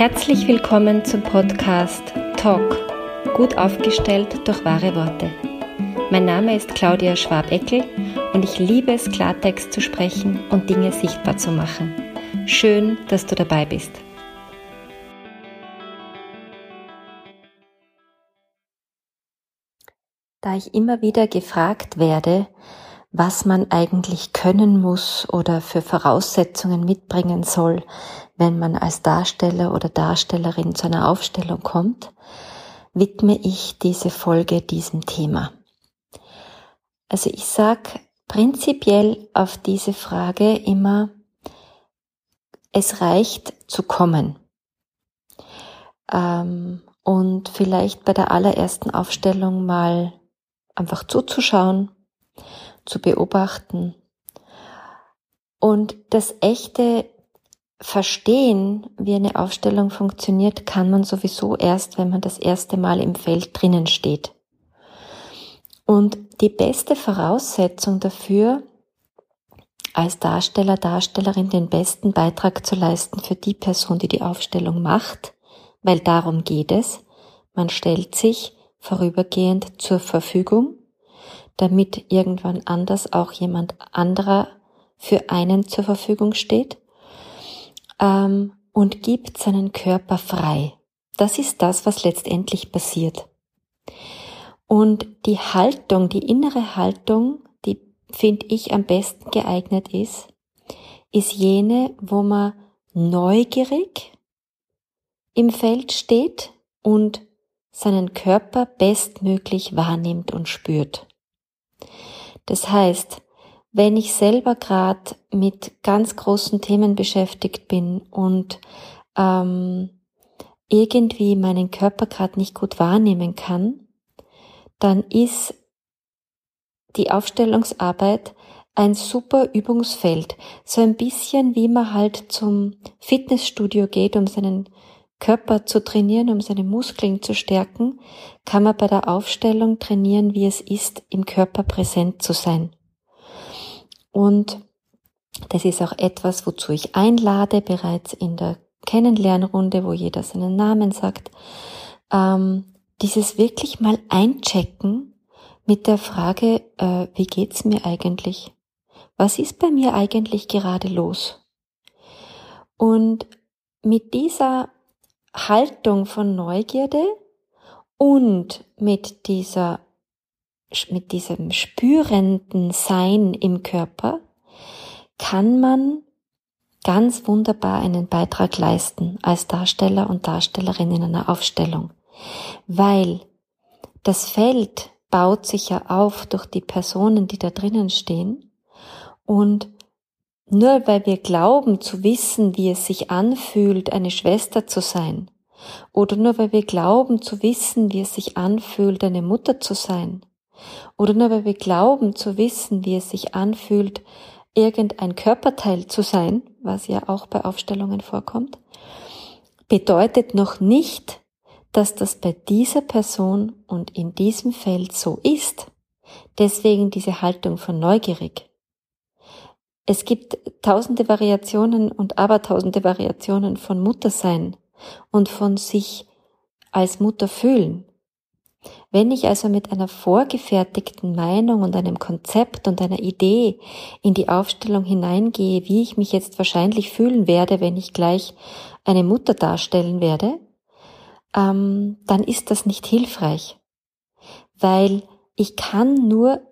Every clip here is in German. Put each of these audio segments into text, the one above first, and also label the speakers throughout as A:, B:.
A: Herzlich willkommen zum Podcast Talk, gut aufgestellt durch wahre Worte. Mein Name ist Claudia Schwabeckel und ich liebe es, Klartext zu sprechen und Dinge sichtbar zu machen. Schön, dass du dabei bist. Da ich immer wieder gefragt werde, was man eigentlich können muss oder für Voraussetzungen mitbringen soll, wenn man als Darsteller oder Darstellerin zu einer Aufstellung kommt, widme ich diese Folge diesem Thema. Also ich sag prinzipiell auf diese Frage immer, es reicht zu kommen. Ähm, und vielleicht bei der allerersten Aufstellung mal einfach zuzuschauen, zu beobachten. Und das echte Verstehen, wie eine Aufstellung funktioniert, kann man sowieso erst, wenn man das erste Mal im Feld drinnen steht. Und die beste Voraussetzung dafür, als Darsteller, Darstellerin den besten Beitrag zu leisten für die Person, die die Aufstellung macht, weil darum geht es. Man stellt sich vorübergehend zur Verfügung damit irgendwann anders auch jemand anderer für einen zur Verfügung steht ähm, und gibt seinen Körper frei. Das ist das, was letztendlich passiert. Und die Haltung, die innere Haltung, die finde ich am besten geeignet ist, ist jene, wo man neugierig im Feld steht und seinen Körper bestmöglich wahrnimmt und spürt. Das heißt, wenn ich selber gerade mit ganz großen Themen beschäftigt bin und ähm, irgendwie meinen Körper gerade nicht gut wahrnehmen kann, dann ist die Aufstellungsarbeit ein super Übungsfeld. So ein bisschen wie man halt zum Fitnessstudio geht, um seinen Körper zu trainieren, um seine Muskeln zu stärken, kann man bei der Aufstellung trainieren, wie es ist, im Körper präsent zu sein. Und das ist auch etwas, wozu ich einlade, bereits in der Kennenlernrunde, wo jeder seinen Namen sagt, ähm, dieses wirklich mal einchecken mit der Frage, äh, wie geht's mir eigentlich? Was ist bei mir eigentlich gerade los? Und mit dieser Haltung von Neugierde und mit dieser, mit diesem spürenden Sein im Körper kann man ganz wunderbar einen Beitrag leisten als Darsteller und Darstellerin in einer Aufstellung, weil das Feld baut sich ja auf durch die Personen, die da drinnen stehen und nur weil wir glauben zu wissen, wie es sich anfühlt, eine Schwester zu sein, oder nur weil wir glauben zu wissen, wie es sich anfühlt, eine Mutter zu sein, oder nur weil wir glauben zu wissen, wie es sich anfühlt, irgendein Körperteil zu sein, was ja auch bei Aufstellungen vorkommt, bedeutet noch nicht, dass das bei dieser Person und in diesem Feld so ist. Deswegen diese Haltung von neugierig. Es gibt tausende Variationen und abertausende Variationen von Muttersein und von sich als Mutter fühlen. Wenn ich also mit einer vorgefertigten Meinung und einem Konzept und einer Idee in die Aufstellung hineingehe, wie ich mich jetzt wahrscheinlich fühlen werde, wenn ich gleich eine Mutter darstellen werde, ähm, dann ist das nicht hilfreich, weil ich kann nur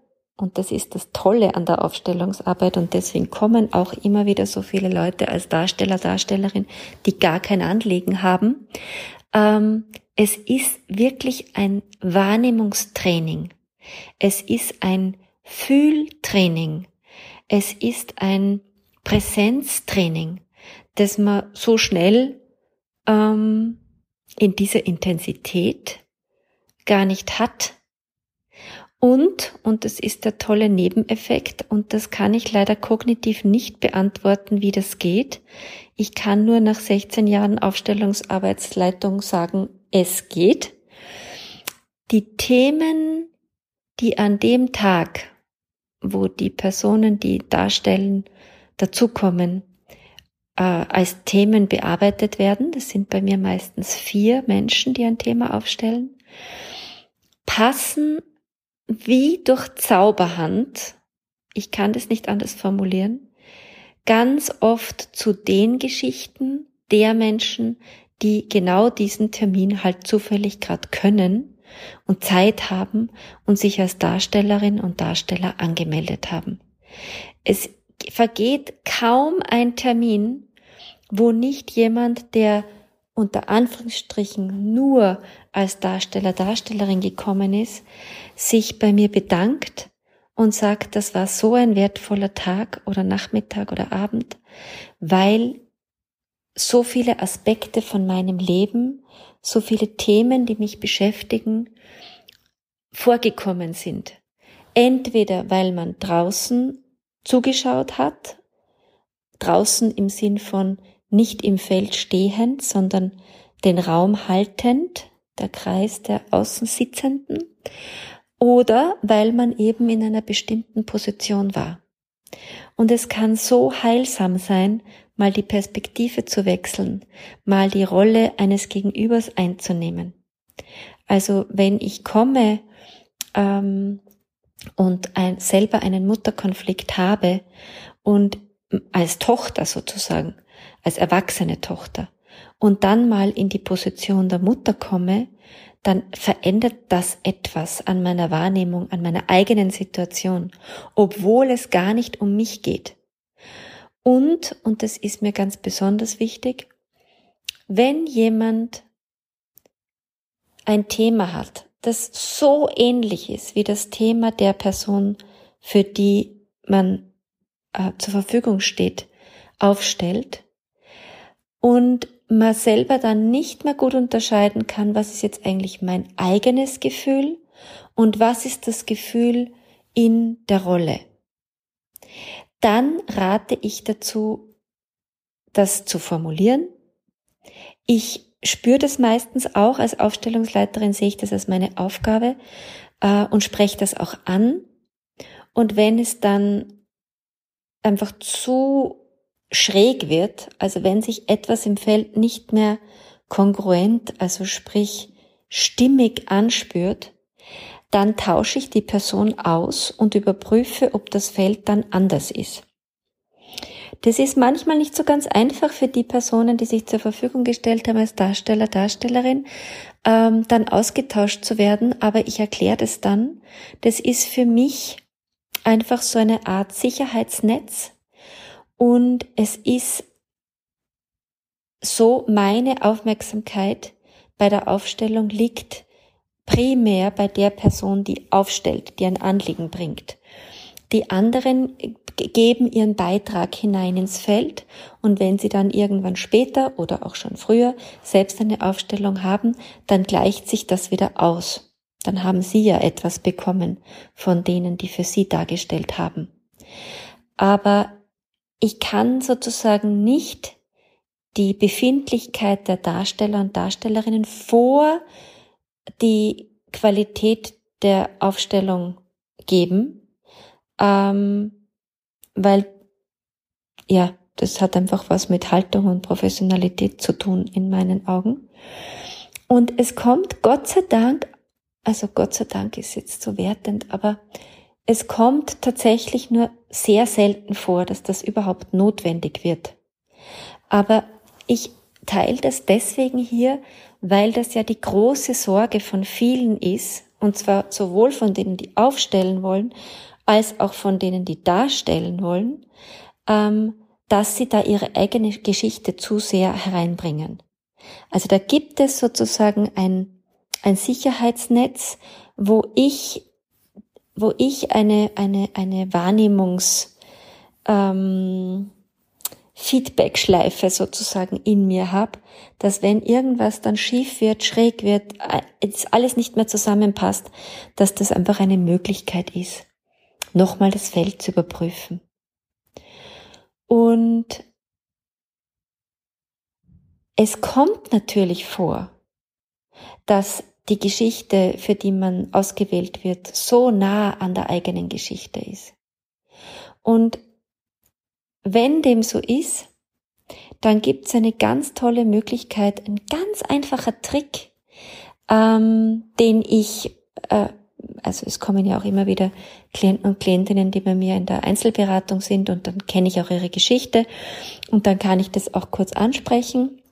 A: und das ist das Tolle an der Aufstellungsarbeit und deswegen kommen auch immer wieder so viele Leute als Darsteller, Darstellerin, die gar kein Anliegen haben. Ähm, es ist wirklich ein Wahrnehmungstraining. Es ist ein Fühltraining. Es ist ein Präsenztraining, das man so schnell ähm, in dieser Intensität gar nicht hat und, und das ist der tolle Nebeneffekt, und das kann ich leider kognitiv nicht beantworten, wie das geht. Ich kann nur nach 16 Jahren Aufstellungsarbeitsleitung sagen, es geht. Die Themen, die an dem Tag, wo die Personen, die darstellen, dazukommen, äh, als Themen bearbeitet werden, das sind bei mir meistens vier Menschen, die ein Thema aufstellen, passen wie durch Zauberhand, ich kann das nicht anders formulieren, ganz oft zu den Geschichten der Menschen, die genau diesen Termin halt zufällig gerade können und Zeit haben und sich als Darstellerin und Darsteller angemeldet haben. Es vergeht kaum ein Termin, wo nicht jemand, der unter Anführungsstrichen nur als Darsteller, Darstellerin gekommen ist, sich bei mir bedankt und sagt, das war so ein wertvoller Tag oder Nachmittag oder Abend, weil so viele Aspekte von meinem Leben, so viele Themen, die mich beschäftigen, vorgekommen sind. Entweder weil man draußen zugeschaut hat, draußen im Sinn von nicht im Feld stehend, sondern den Raum haltend, der Kreis der Außensitzenden, oder weil man eben in einer bestimmten Position war. Und es kann so heilsam sein, mal die Perspektive zu wechseln, mal die Rolle eines Gegenübers einzunehmen. Also wenn ich komme ähm, und ein, selber einen Mutterkonflikt habe und als Tochter sozusagen, als erwachsene Tochter und dann mal in die Position der Mutter komme, dann verändert das etwas an meiner Wahrnehmung, an meiner eigenen Situation, obwohl es gar nicht um mich geht. Und, und das ist mir ganz besonders wichtig, wenn jemand ein Thema hat, das so ähnlich ist wie das Thema der Person, für die man äh, zur Verfügung steht, aufstellt und man selber dann nicht mehr gut unterscheiden kann, was ist jetzt eigentlich mein eigenes Gefühl und was ist das Gefühl in der Rolle. Dann rate ich dazu, das zu formulieren. Ich spüre das meistens auch als Aufstellungsleiterin, sehe ich das als meine Aufgabe äh, und spreche das auch an. Und wenn es dann einfach zu schräg wird, also wenn sich etwas im Feld nicht mehr kongruent, also sprich stimmig anspürt, dann tausche ich die Person aus und überprüfe, ob das Feld dann anders ist. Das ist manchmal nicht so ganz einfach für die Personen, die sich zur Verfügung gestellt haben als Darsteller, Darstellerin, ähm, dann ausgetauscht zu werden, aber ich erkläre das dann. Das ist für mich einfach so eine Art Sicherheitsnetz und es ist so meine Aufmerksamkeit bei der Aufstellung liegt primär bei der Person, die aufstellt, die ein Anliegen bringt. Die anderen geben ihren Beitrag hinein ins Feld und wenn sie dann irgendwann später oder auch schon früher selbst eine Aufstellung haben, dann gleicht sich das wieder aus. Dann haben sie ja etwas bekommen von denen, die für sie dargestellt haben. Aber ich kann sozusagen nicht die Befindlichkeit der Darsteller und Darstellerinnen vor die Qualität der Aufstellung geben, ähm, weil ja, das hat einfach was mit Haltung und Professionalität zu tun in meinen Augen. Und es kommt Gott sei Dank, also Gott sei Dank ist jetzt so wertend, aber es kommt tatsächlich nur sehr selten vor, dass das überhaupt notwendig wird. Aber ich teile das deswegen hier, weil das ja die große Sorge von vielen ist, und zwar sowohl von denen, die aufstellen wollen, als auch von denen, die darstellen wollen, ähm, dass sie da ihre eigene Geschichte zu sehr hereinbringen. Also da gibt es sozusagen ein, ein Sicherheitsnetz, wo ich, wo ich eine, eine, eine Wahrnehmungs, ähm, Feedback-Schleife sozusagen in mir habe, dass wenn irgendwas dann schief wird, schräg wird, alles nicht mehr zusammenpasst, dass das einfach eine Möglichkeit ist, nochmal das Feld zu überprüfen. Und es kommt natürlich vor, dass die Geschichte, für die man ausgewählt wird, so nah an der eigenen Geschichte ist. Und wenn dem so ist, dann gibt's eine ganz tolle Möglichkeit, ein ganz einfacher Trick, ähm, den ich, äh, also es kommen ja auch immer wieder Klienten und Klientinnen, die bei mir in der Einzelberatung sind und dann kenne ich auch ihre Geschichte und dann kann ich das auch kurz ansprechen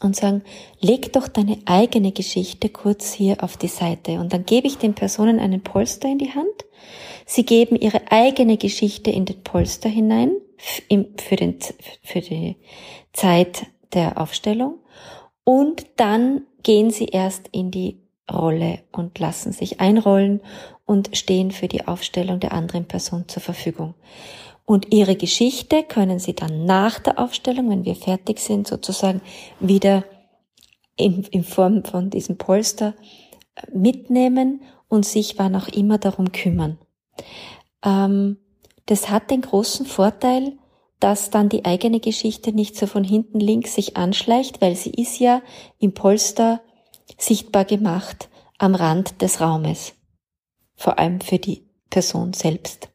A: und sagen, leg doch deine eigene Geschichte kurz hier auf die Seite. Und dann gebe ich den Personen einen Polster in die Hand. Sie geben ihre eigene Geschichte in den Polster hinein für, den, für die Zeit der Aufstellung. Und dann gehen sie erst in die Rolle und lassen sich einrollen und stehen für die Aufstellung der anderen Person zur Verfügung. Und ihre Geschichte können Sie dann nach der Aufstellung, wenn wir fertig sind, sozusagen wieder in, in Form von diesem Polster äh, mitnehmen und sich wann auch immer darum kümmern. Ähm, das hat den großen Vorteil, dass dann die eigene Geschichte nicht so von hinten links sich anschleicht, weil sie ist ja im Polster sichtbar gemacht am Rand des Raumes. Vor allem für die Person selbst.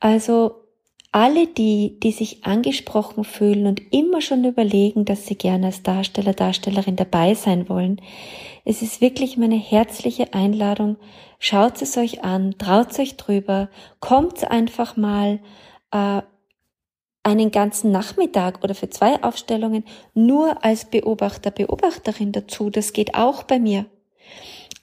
A: Also alle die, die sich angesprochen fühlen und immer schon überlegen, dass sie gerne als Darsteller, Darstellerin dabei sein wollen, es ist wirklich meine herzliche Einladung. Schaut es euch an, traut euch drüber, kommt einfach mal äh, einen ganzen Nachmittag oder für zwei Aufstellungen nur als Beobachter, Beobachterin dazu. Das geht auch bei mir.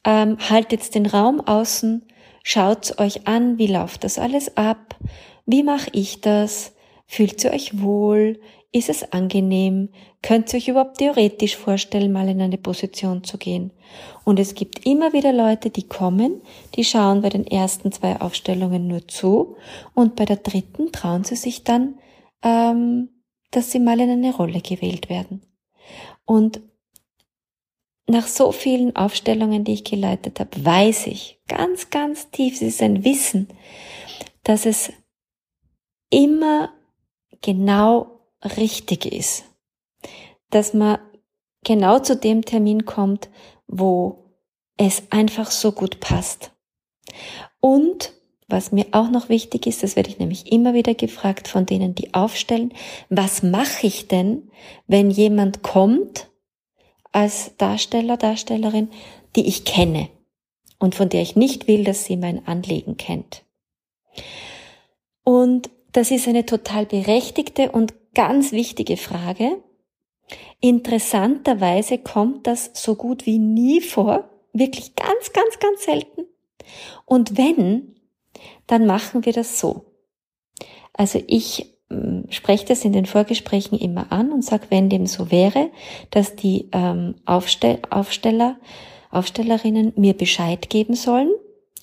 A: Ähm, haltet den Raum außen, Schaut euch an, wie läuft das alles ab? Wie mache ich das? Fühlt ihr euch wohl? Ist es angenehm? Könnt ihr euch überhaupt theoretisch vorstellen, mal in eine Position zu gehen? Und es gibt immer wieder Leute, die kommen, die schauen bei den ersten zwei Aufstellungen nur zu und bei der dritten trauen sie sich dann, ähm, dass sie mal in eine Rolle gewählt werden. Und nach so vielen Aufstellungen, die ich geleitet habe, weiß ich ganz, ganz tief, es ist ein Wissen, dass es immer genau richtig ist, dass man genau zu dem Termin kommt, wo es einfach so gut passt. Und was mir auch noch wichtig ist, das werde ich nämlich immer wieder gefragt von denen, die aufstellen, was mache ich denn, wenn jemand kommt als Darsteller, Darstellerin, die ich kenne und von der ich nicht will, dass sie mein Anliegen kennt. Und das ist eine total berechtigte und ganz wichtige Frage. Interessanterweise kommt das so gut wie nie vor, wirklich ganz, ganz, ganz selten. Und wenn, dann machen wir das so. Also ich spreche das in den Vorgesprächen immer an und sage, wenn dem so wäre, dass die ähm, Aufstell Aufsteller, Aufstellerinnen mir Bescheid geben sollen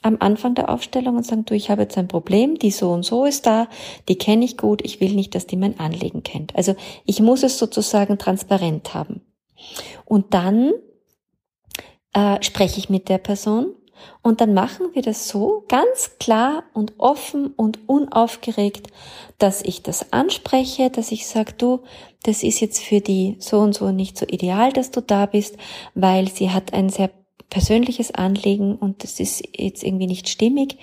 A: am Anfang der Aufstellung und sagen, du, ich habe jetzt ein Problem, die so und so ist da, die kenne ich gut, ich will nicht, dass die mein Anliegen kennt. Also ich muss es sozusagen transparent haben. Und dann äh, spreche ich mit der Person und dann machen wir das so ganz klar und offen und unaufgeregt, dass ich das anspreche, dass ich sage, du, das ist jetzt für die so und so nicht so ideal, dass du da bist, weil sie hat ein sehr persönliches Anliegen und das ist jetzt irgendwie nicht stimmig.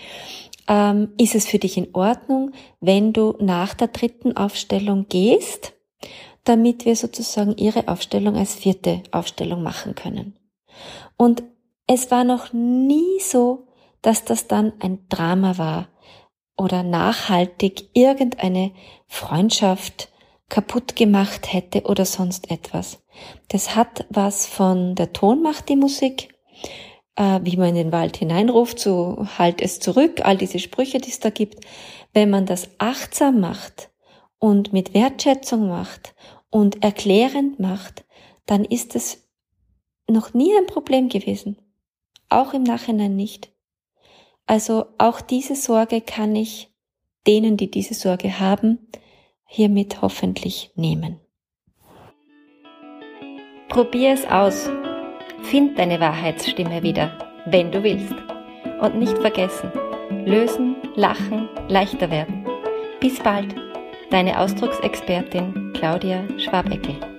A: Ähm, ist es für dich in Ordnung, wenn du nach der dritten Aufstellung gehst, damit wir sozusagen ihre Aufstellung als vierte Aufstellung machen können? Und es war noch nie so, dass das dann ein Drama war oder nachhaltig irgendeine Freundschaft kaputt gemacht hätte oder sonst etwas. Das hat was von der Tonmacht, die Musik, äh, wie man in den Wald hineinruft, so halt es zurück, all diese Sprüche, die es da gibt. Wenn man das achtsam macht und mit Wertschätzung macht und erklärend macht, dann ist es noch nie ein Problem gewesen auch im Nachhinein nicht. Also auch diese Sorge kann ich denen, die diese Sorge haben, hiermit hoffentlich nehmen. Probier es aus. Find deine Wahrheitsstimme wieder, wenn du willst. Und nicht vergessen, lösen, lachen, leichter werden. Bis bald, deine Ausdrucksexpertin Claudia Schwabeckel.